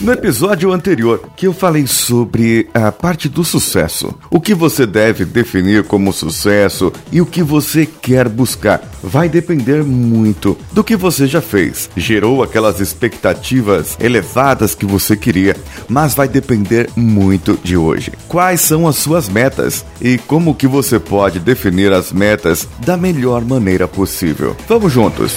No episódio anterior, que eu falei sobre a parte do sucesso, o que você deve definir como sucesso e o que você quer buscar, vai depender muito do que você já fez. Gerou aquelas expectativas elevadas que você queria, mas vai depender muito de hoje. Quais são as suas metas e como que você pode definir as metas da melhor maneira possível? Vamos juntos.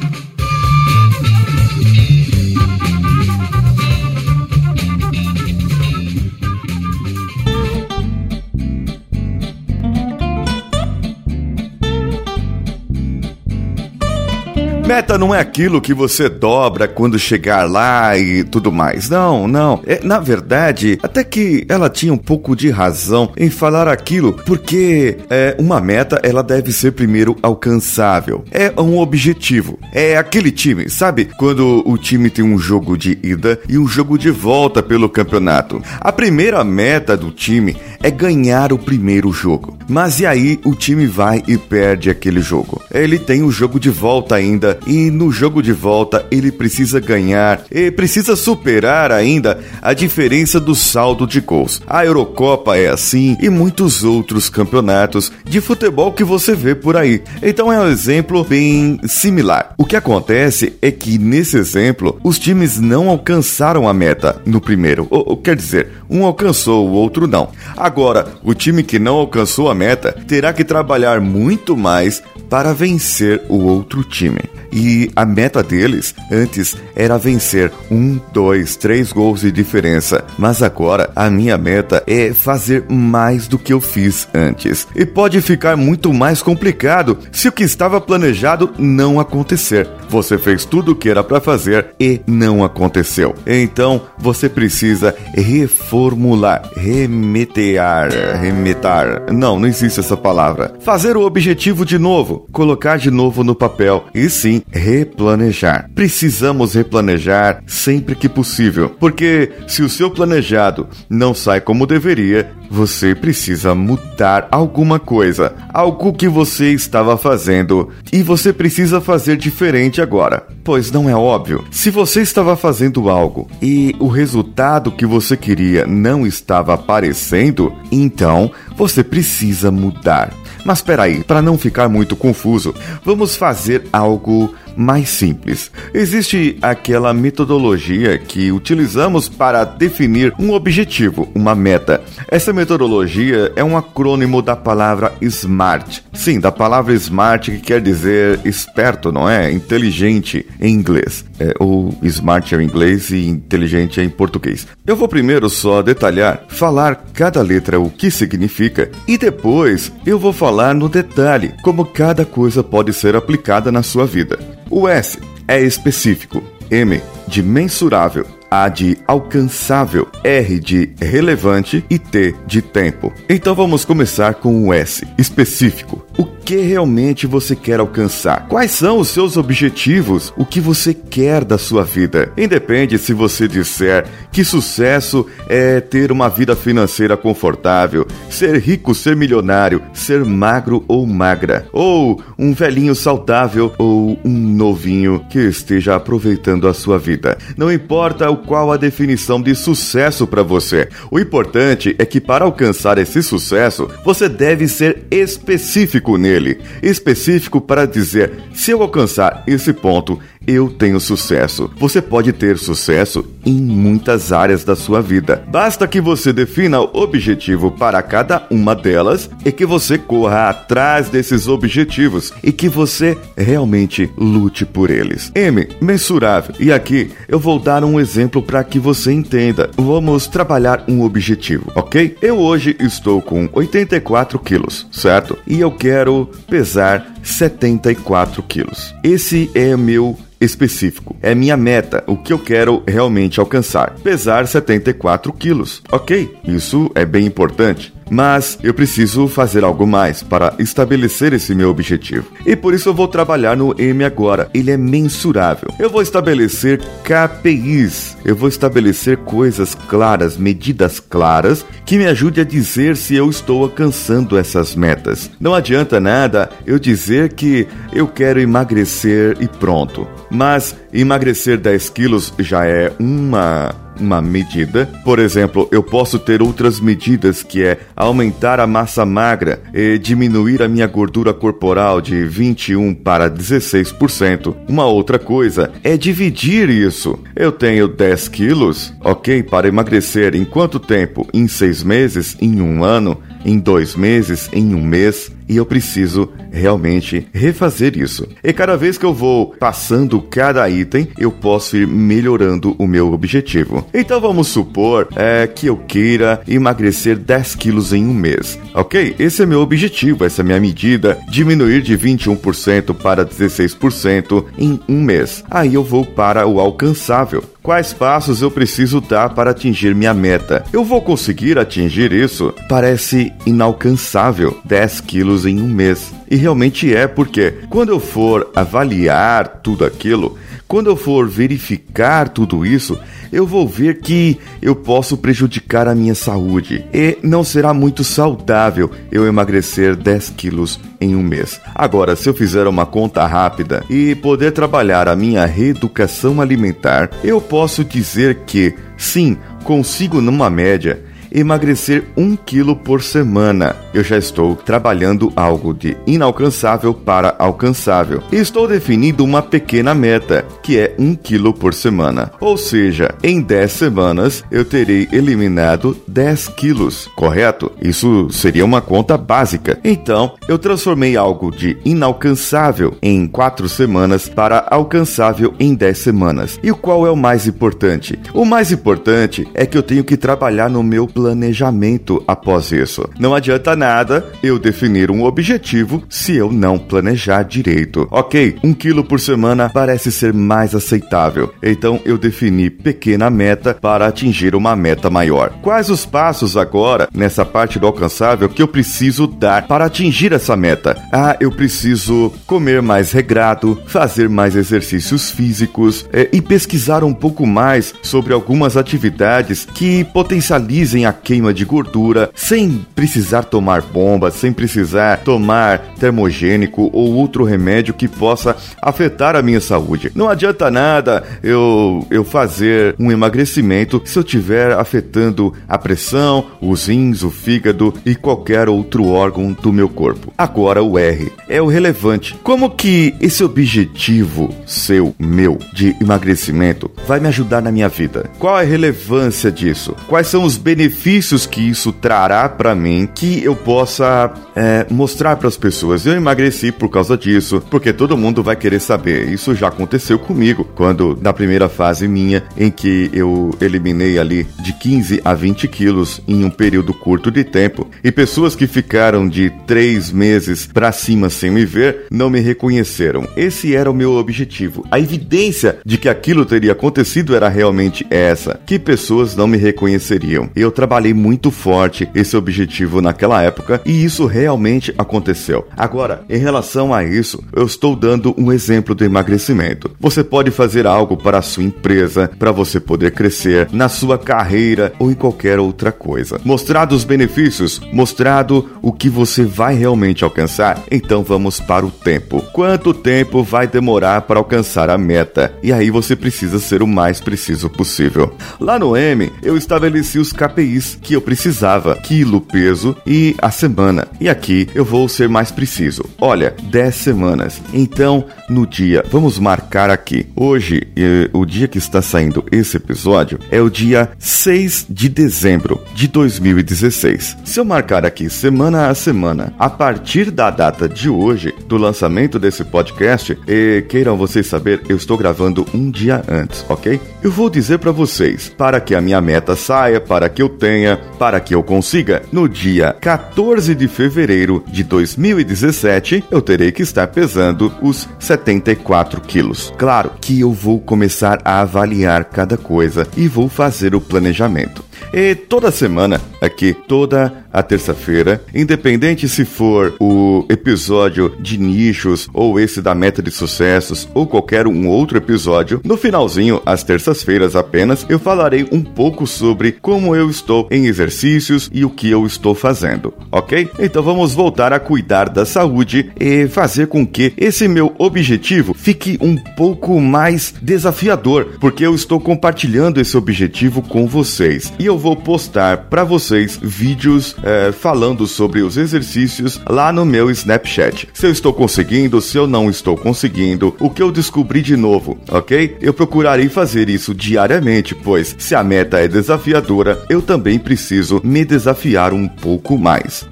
Meta não é aquilo que você dobra quando chegar lá e tudo mais. Não, não. É, na verdade, até que ela tinha um pouco de razão em falar aquilo, porque é, uma meta ela deve ser primeiro alcançável. É um objetivo. É aquele time, sabe? Quando o time tem um jogo de ida e um jogo de volta pelo campeonato. A primeira meta do time é ganhar o primeiro jogo. Mas e aí o time vai e perde aquele jogo? Ele tem o jogo de volta ainda e no jogo de volta ele precisa ganhar e precisa superar ainda a diferença do saldo de gols. A Eurocopa é assim e muitos outros campeonatos de futebol que você vê por aí. Então é um exemplo bem similar. O que acontece é que nesse exemplo os times não alcançaram a meta no primeiro, ou, ou quer dizer, um alcançou, o outro não. Agora, o time que não alcançou a meta terá que trabalhar muito mais para vencer o outro time. E a meta deles antes era vencer um, dois, três gols de diferença. Mas agora a minha meta é fazer mais do que eu fiz antes. E pode ficar muito mais complicado se o que estava planejado não acontecer. Você fez tudo o que era para fazer e não aconteceu. Então você precisa reformular, remetear, remetar. Não, não existe essa palavra. Fazer o objetivo de novo, colocar de novo no papel e sim replanejar. Precisamos replanejar sempre que possível, porque se o seu planejado não sai como deveria, você precisa mudar alguma coisa, algo que você estava fazendo e você precisa fazer diferente agora. Pois não é óbvio. Se você estava fazendo algo e o resultado que você queria não estava aparecendo, então você precisa mudar. Mas espera aí, para não ficar muito confuso, vamos fazer algo mais simples. Existe aquela metodologia que utilizamos para definir um objetivo, uma meta. Essa metodologia é um acrônimo da palavra SMART. Sim, da palavra SMART que quer dizer esperto, não é? Inteligente em inglês. É, ou SMART é em inglês e inteligente é em português. Eu vou primeiro só detalhar, falar cada letra o que significa e depois eu vou falar no detalhe como cada coisa pode ser aplicada na sua vida. O S é específico, M de mensurável, a de alcançável, R de relevante e T de tempo. Então vamos começar com o S, específico. O que realmente você quer alcançar? Quais são os seus objetivos? O que você quer da sua vida? Independe se você disser que sucesso é ter uma vida financeira confortável, ser rico, ser milionário, ser magro ou magra, ou um velhinho saudável ou um novinho que esteja aproveitando a sua vida. Não importa o qual a definição de sucesso para você. O importante é que para alcançar esse sucesso, você deve ser específico nele. Específico para dizer: se eu alcançar esse ponto, eu tenho sucesso. Você pode ter sucesso em muitas áreas da sua vida. Basta que você defina o objetivo para cada uma delas e que você corra atrás desses objetivos e que você realmente lute por eles. M, mensurável. E aqui eu vou dar um exemplo para que você entenda. Vamos trabalhar um objetivo, ok? Eu hoje estou com 84 quilos, certo? E eu quero pesar 74 quilos. Esse é meu específico. É minha meta, o que eu quero realmente alcançar. Pesar 74 quilos. Ok, isso é bem importante. Mas eu preciso fazer algo mais para estabelecer esse meu objetivo. E por isso eu vou trabalhar no M agora. Ele é mensurável. Eu vou estabelecer KPIs. Eu vou estabelecer coisas claras, medidas claras que me ajude a dizer se eu estou alcançando essas metas. Não adianta nada eu dizer que eu quero emagrecer e pronto. Mas emagrecer 10 quilos já é uma uma medida. Por exemplo, eu posso ter outras medidas que é aumentar a massa magra e diminuir a minha gordura corporal de 21 para 16%. Uma outra coisa é dividir isso. Eu tenho 10 quilos, ok? Para emagrecer em quanto tempo? Em seis meses? Em um ano? Em dois meses? Em um mês? e eu preciso realmente refazer isso. E cada vez que eu vou passando cada item, eu posso ir melhorando o meu objetivo. Então vamos supor é, que eu queira emagrecer 10 quilos em um mês, ok? Esse é meu objetivo, essa é minha medida, diminuir de 21% para 16% em um mês. Aí eu vou para o alcançável. Quais passos eu preciso dar para atingir minha meta? Eu vou conseguir atingir isso? Parece inalcançável 10 quilos em um mês. E realmente é porque, quando eu for avaliar tudo aquilo, quando eu for verificar tudo isso, eu vou ver que eu posso prejudicar a minha saúde e não será muito saudável eu emagrecer 10 quilos em um mês. Agora, se eu fizer uma conta rápida e poder trabalhar a minha reeducação alimentar, eu posso dizer que sim, consigo numa média emagrecer um quilo por semana. Eu já estou trabalhando algo de inalcançável para alcançável. Estou definindo uma pequena meta, que é um quilo por semana. Ou seja, em 10 semanas eu terei eliminado 10 quilos, correto? Isso seria uma conta básica. Então, eu transformei algo de inalcançável em 4 semanas para alcançável em 10 semanas. E qual é o mais importante? O mais importante é que eu tenho que trabalhar no meu plano planejamento após isso. Não adianta nada eu definir um objetivo se eu não planejar direito. Ok, um quilo por semana parece ser mais aceitável, então eu defini pequena meta para atingir uma meta maior. Quais os passos agora nessa parte do alcançável que eu preciso dar para atingir essa meta? Ah, eu preciso comer mais regrado, fazer mais exercícios físicos é, e pesquisar um pouco mais sobre algumas atividades que potencializem a a queima de gordura sem precisar tomar bomba, sem precisar tomar termogênico ou outro remédio que possa afetar a minha saúde. Não adianta nada eu, eu fazer um emagrecimento se eu estiver afetando a pressão, os rins, o fígado e qualquer outro órgão do meu corpo. Agora o R é o relevante. Como que esse objetivo seu, meu, de emagrecimento vai me ajudar na minha vida? Qual a relevância disso? Quais são os benefícios benefícios que isso trará para mim que eu possa é, mostrar para as pessoas. Eu emagreci por causa disso, porque todo mundo vai querer saber. Isso já aconteceu comigo quando, na primeira fase minha, em que eu eliminei ali de 15 a 20 quilos em um período curto de tempo, e pessoas que ficaram de 3 meses para cima sem me ver não me reconheceram. Esse era o meu objetivo. A evidência de que aquilo teria acontecido era realmente essa: que pessoas não me reconheceriam. Eu trabalhei trabalhei muito forte esse objetivo naquela época e isso realmente aconteceu. Agora, em relação a isso, eu estou dando um exemplo do emagrecimento. Você pode fazer algo para a sua empresa, para você poder crescer na sua carreira ou em qualquer outra coisa. Mostrado os benefícios, mostrado o que você vai realmente alcançar, então vamos para o tempo. Quanto tempo vai demorar para alcançar a meta? E aí você precisa ser o mais preciso possível. Lá no M, eu estabeleci os KPIs que eu precisava, quilo, peso e a semana. E aqui eu vou ser mais preciso. Olha, 10 semanas. Então, no dia, vamos marcar aqui. Hoje, eh, o dia que está saindo esse episódio é o dia 6 de dezembro de 2016. Se eu marcar aqui semana a semana, a partir da data de hoje, do lançamento desse podcast, e queiram vocês saber, eu estou gravando um dia antes, ok? Eu vou dizer para vocês, para que a minha meta saia, para que eu tenha para que eu consiga. No dia 14 de fevereiro de 2017, eu terei que estar pesando os 74 quilos. Claro que eu vou começar a avaliar cada coisa e vou fazer o planejamento. E toda semana aqui toda a terça-feira, independente se for o episódio de nichos ou esse da meta de sucessos ou qualquer um outro episódio. No finalzinho, às terças-feiras apenas, eu falarei um pouco sobre como eu estou em exercícios e o que eu estou fazendo, ok? Então vamos voltar a cuidar da saúde e fazer com que esse meu objetivo fique um pouco mais desafiador, porque eu estou compartilhando esse objetivo com vocês e eu vou postar para vocês vídeos é, falando sobre os exercícios lá no meu Snapchat. Se eu estou conseguindo, se eu não estou conseguindo, o que eu descobri de novo, ok? Eu procurarei fazer isso diariamente, pois se a meta é desafiadora, eu também preciso me desafiar um pouco mais.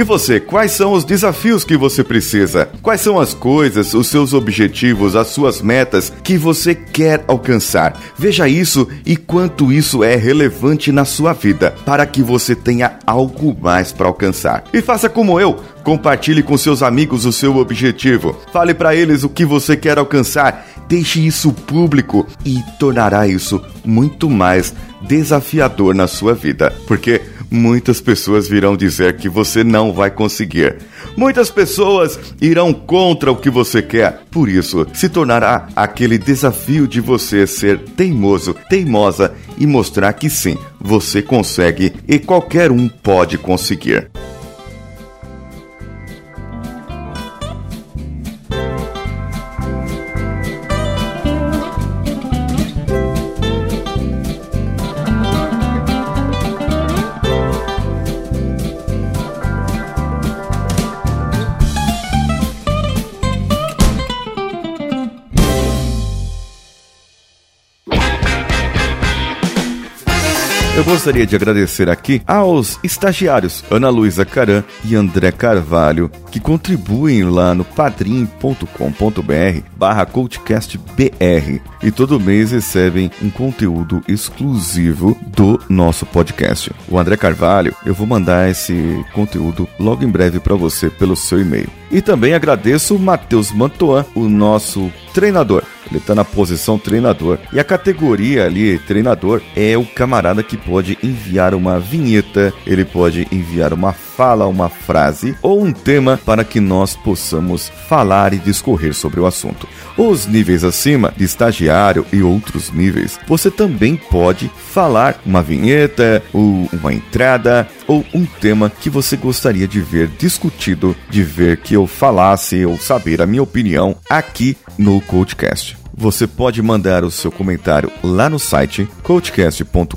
E você, quais são os desafios que você precisa? Quais são as coisas, os seus objetivos, as suas metas que você quer alcançar? Veja isso e quanto isso é relevante na sua vida para que você tenha algo mais para alcançar. E faça como eu, compartilhe com seus amigos o seu objetivo. Fale para eles o que você quer alcançar. Deixe isso público e tornará isso muito mais desafiador na sua vida, porque muitas pessoas virão dizer que você não vai conseguir. Muitas pessoas irão contra o que você quer. Por isso, se tornará aquele desafio de você ser teimoso, teimosa e mostrar que sim, você consegue e qualquer um pode conseguir. Eu gostaria de agradecer aqui aos estagiários Ana Luísa Caran e André Carvalho, que contribuem lá no padrim.com.br barra coachcastbr e todo mês recebem um conteúdo exclusivo do nosso podcast. O André Carvalho, eu vou mandar esse conteúdo logo em breve para você pelo seu e-mail. E também agradeço o Matheus Mantoan, o nosso treinador. Ele está na posição treinador. E a categoria ali, treinador, é o camarada que pode enviar uma vinheta, ele pode enviar uma fala, uma frase ou um tema para que nós possamos falar e discorrer sobre o assunto. Os níveis acima, de estagiário e outros níveis, você também pode falar uma vinheta, ou uma entrada ou um tema que você gostaria de ver discutido, de ver que eu falasse ou saber a minha opinião aqui no Coachcast você pode mandar o seu comentário lá no site coachcast.com.br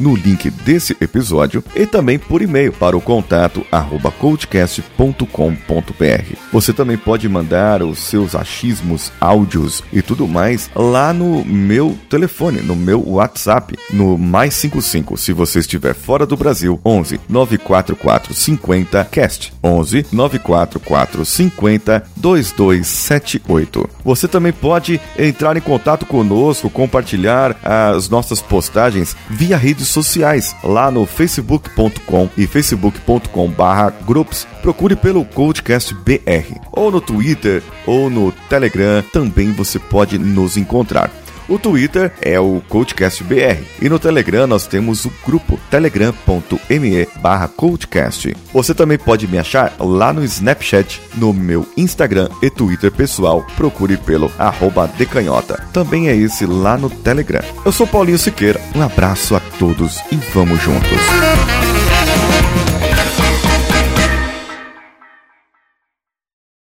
no link desse episódio e também por e-mail para o contato arroba coachcast.com.br. Você também pode mandar os seus achismos, áudios e tudo mais lá no meu telefone, no meu WhatsApp, no mais 55 se você estiver fora do Brasil, 11 944 50 cast 11 944 50 2278. Você também pode pode entrar em contato conosco, compartilhar as nossas postagens via redes sociais, lá no facebook.com e facebook.com/groups. Procure pelo Codecast BR, ou no Twitter ou no Telegram, também você pode nos encontrar. O Twitter é o CoachCastBR e no Telegram nós temos o grupo telegram.me barra CoachCast. Você também pode me achar lá no Snapchat, no meu Instagram e Twitter pessoal. Procure pelo arroba decanhota. Também é esse lá no Telegram. Eu sou Paulinho Siqueira. Um abraço a todos e vamos juntos.